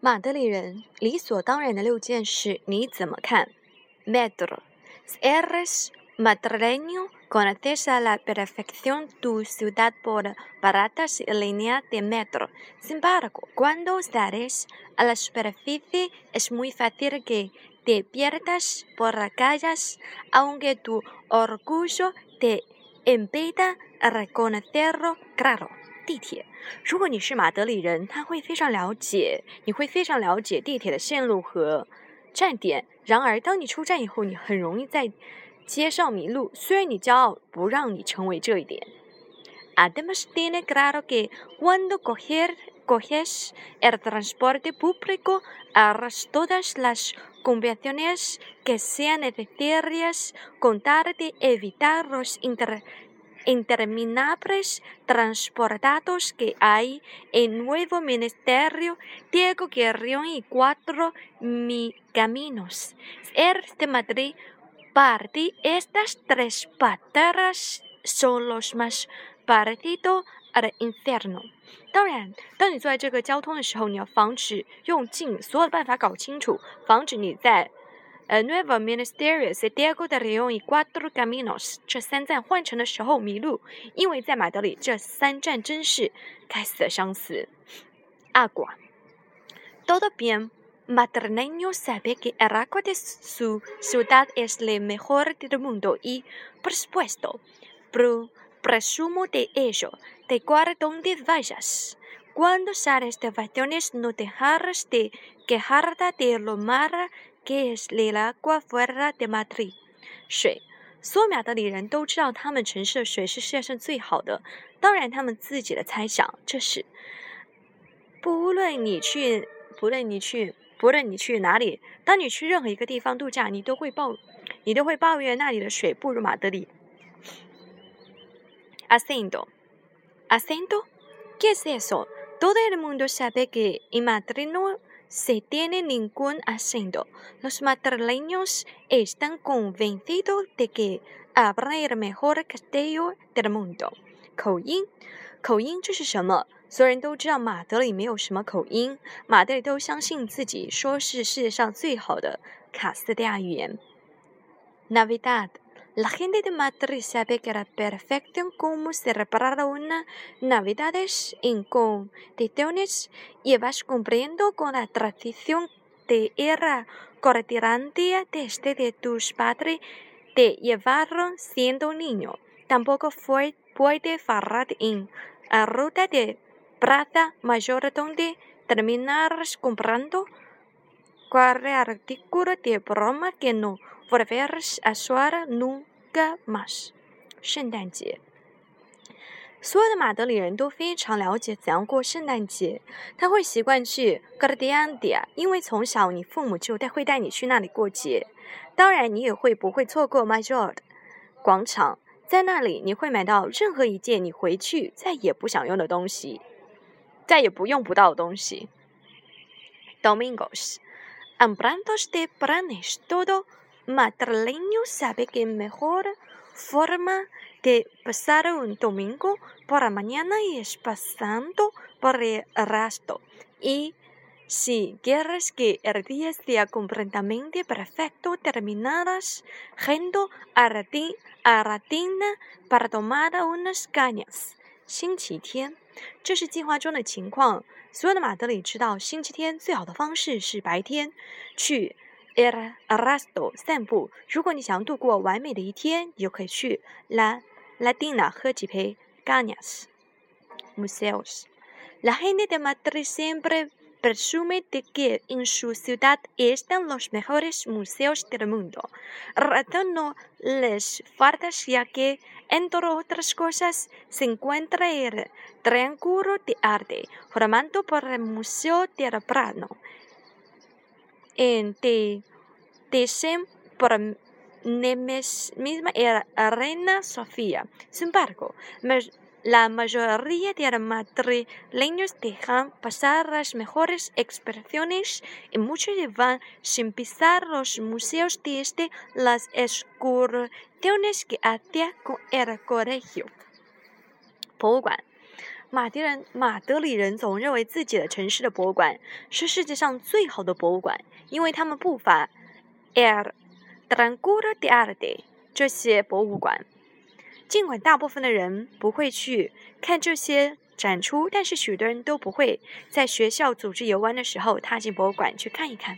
马德里人理所当然的六件事，你怎么看？Metro, eres madrileño, conoces a la perfección tu ciudad por baratas líneas de metro. Sin embargo, cuando sales a la superficie es muy fácil que te pierdas por las calles, aunque tu orgullo te impida reconocerlo claro. 地铁，如果你是马德里人，他会非常了解，你会非常了解地铁的线路和站点。然而，当你出站以后，你很容易在街上迷路。虽然你骄傲不让你成为这一点。Además tiene claro que cuando coges el transporte público harás todas las conversaciones que sean necesarias con tal de evitar los inter interminables transportados que hay en nuevo ministerio Diego Guerrión y cuatro mi caminos. El de Madrid parte estas tres pateras son los más parecido al infierno. 当然，当你坐在这个交通的时候，你要防止用尽所有的办法搞清楚，防止你在 El nuevo ministerio se Diego de León y cuatro caminos，这三站换乘的时候迷路，因为在马德里这三站真是该死的相似。Agua。Todo bien madrileño sabe que el agua de su ciudad es la mejor del mundo y, por supuesto, presumo de ello, de cual donde vayas. Cuando sales de vacaciones no dejarás de quejarte de lo mal que es el agua fuera de Madrid。水，所有马德里人都知道他们城市的水是世界上最好的。当然，他们自己的猜想，这是不论你去，不论你去，不论你去哪里，当你去任何一个地方度假，你都会抱，你都会抱怨那里的水不如马德里。Acento，acento，¿qué es eso？Todo el mundo sabe que en Madrid no se tiene ningún acento. Los madrileños están convencidos de que habrá el mejor castellano del mundo. 口音，口音这是什么？所有人都知道马德里没有什么口音，马德里都相信自己说是世界上最好的卡斯蒂亚语言。Navidad。 La gente de Madrid sabe que la perfección como celebrar una Navidades en condiciones y vas cumpliendo con la tradición de era cordilandia desde de tus padres te llevaron siendo niño. Tampoco fue, puede fallar en la ruta de Plaza Mayor donde terminarás comprando Cual artículo de broma que no volverás a usar nunca más。圣诞节，所有的马德里人都非常了解怎样过圣诞节。他会习惯去 g a r d i a n d i a 因为从小你父母就带会带你去那里过节。当然，你也会不会错过 Major 广场，在那里你会买到任何一件你回去再也不想用的东西，再也不用不到的东西。Domingos。Hablando de planes, todo madrileño sabe que mejor forma de pasar un domingo por la mañana es pasando por el resto. Y si quieres que el día sea completamente perfecto, terminarás yendo a la, a la tina para tomar unas cañas. 星期天， 这是计划中的情况。所有的马德里知道，星期天最好的方式是白天去 El Arasto 散步。如果你想度过完美的一天，你就可以去 La Latina 喝几杯 Ganas Museos。La gente de Madrid siempre presume de que en su ciudad están los mejores museos del mundo. Razón no les falta ya que, entre otras cosas, se encuentra el Triángulo de Arte, formado por el Museo del Prado. En de, de por misma la Reina Sofía. Sin embargo, la mayoría de madrileños dejan pasar las mejores expresiones y muchos van sin pisar los museos desde las excursiones que hacía con el colegio. 马迪人、马德里人总认为自己的城市的博物馆是世界上最好的博物馆，因为他们不乏 el Tranquillo de Arte 这些博物馆。 尽管大部分的人不会去看这些展出，但是许多人都不会在学校组织游玩的时候踏进博物馆去看一看。